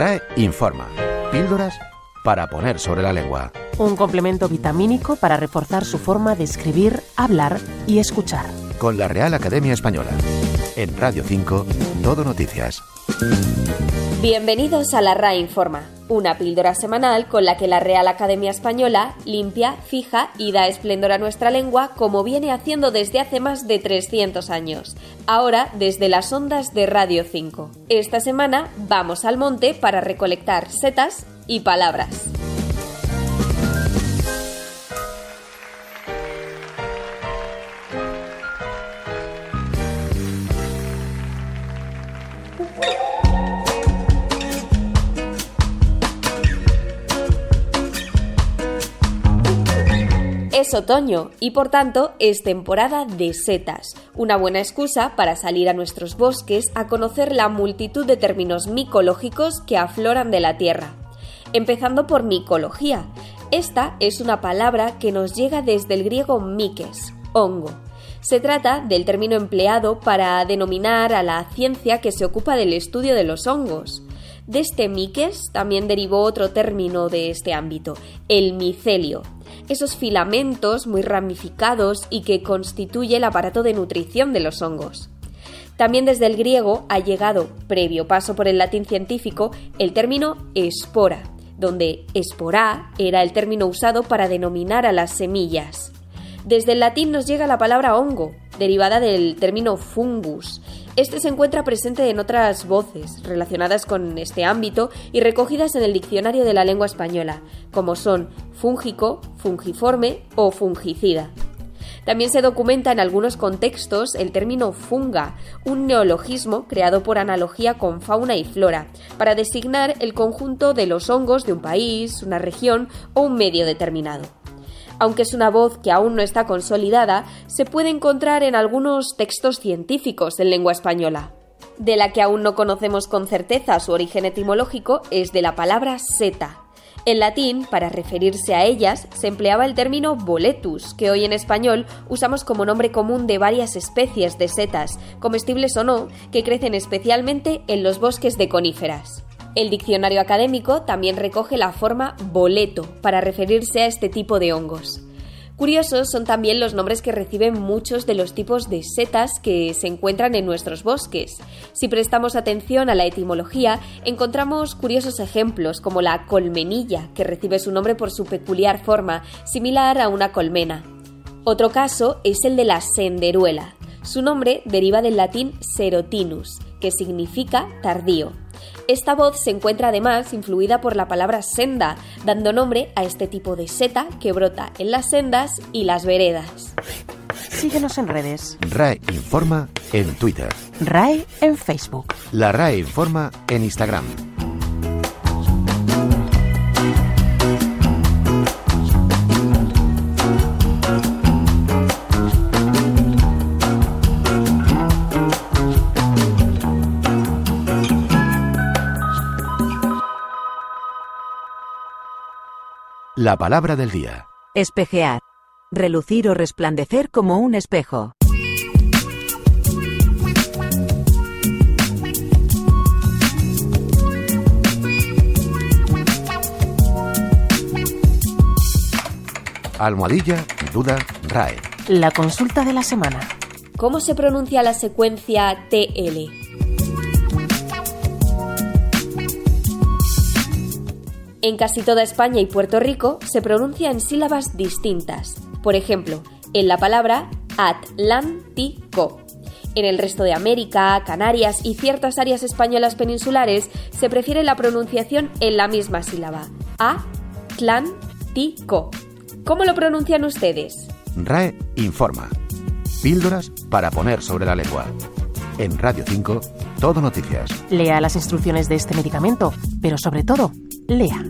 RAE informa. Píldoras para poner sobre la lengua. Un complemento vitamínico para reforzar su forma de escribir, hablar y escuchar. Con la Real Academia Española. En Radio 5, Todo Noticias. Bienvenidos a la RAE Informa, una píldora semanal con la que la Real Academia Española limpia, fija y da esplendor a nuestra lengua como viene haciendo desde hace más de 300 años, ahora desde las ondas de Radio 5. Esta semana vamos al monte para recolectar setas y palabras. Es otoño y por tanto es temporada de setas, una buena excusa para salir a nuestros bosques a conocer la multitud de términos micológicos que afloran de la tierra. Empezando por micología. Esta es una palabra que nos llega desde el griego mikes, hongo. Se trata del término empleado para denominar a la ciencia que se ocupa del estudio de los hongos. De este miques también derivó otro término de este ámbito, el micelio, esos filamentos muy ramificados y que constituye el aparato de nutrición de los hongos. También desde el griego ha llegado, previo paso por el latín científico, el término espora, donde esporá era el término usado para denominar a las semillas. Desde el latín nos llega la palabra hongo, derivada del término fungus. Este se encuentra presente en otras voces relacionadas con este ámbito y recogidas en el diccionario de la lengua española, como son fúngico, fungiforme o fungicida. También se documenta en algunos contextos el término funga, un neologismo creado por analogía con fauna y flora, para designar el conjunto de los hongos de un país, una región o un medio determinado aunque es una voz que aún no está consolidada, se puede encontrar en algunos textos científicos en lengua española. De la que aún no conocemos con certeza su origen etimológico es de la palabra seta. En latín, para referirse a ellas, se empleaba el término boletus, que hoy en español usamos como nombre común de varias especies de setas, comestibles o no, que crecen especialmente en los bosques de coníferas. El diccionario académico también recoge la forma boleto para referirse a este tipo de hongos. Curiosos son también los nombres que reciben muchos de los tipos de setas que se encuentran en nuestros bosques. Si prestamos atención a la etimología, encontramos curiosos ejemplos como la colmenilla, que recibe su nombre por su peculiar forma, similar a una colmena. Otro caso es el de la senderuela. Su nombre deriva del latín serotinus, que significa tardío. Esta voz se encuentra además influida por la palabra senda, dando nombre a este tipo de seta que brota en las sendas y las veredas. Síguenos en redes. RAE informa en Twitter. RAE en Facebook. La RAE informa en Instagram. La palabra del día. Espejear. Relucir o resplandecer como un espejo. Almohadilla, duda, RAE. La consulta de la semana. ¿Cómo se pronuncia la secuencia TL? En casi toda España y Puerto Rico se pronuncia en sílabas distintas. Por ejemplo, en la palabra Atlántico. En el resto de América, Canarias y ciertas áreas españolas peninsulares se prefiere la pronunciación en la misma sílaba. Atlántico. ¿Cómo lo pronuncian ustedes? RAE informa. Píldoras para poner sobre la lengua. En Radio 5, Todo Noticias. Lea las instrucciones de este medicamento, pero sobre todo, 俩.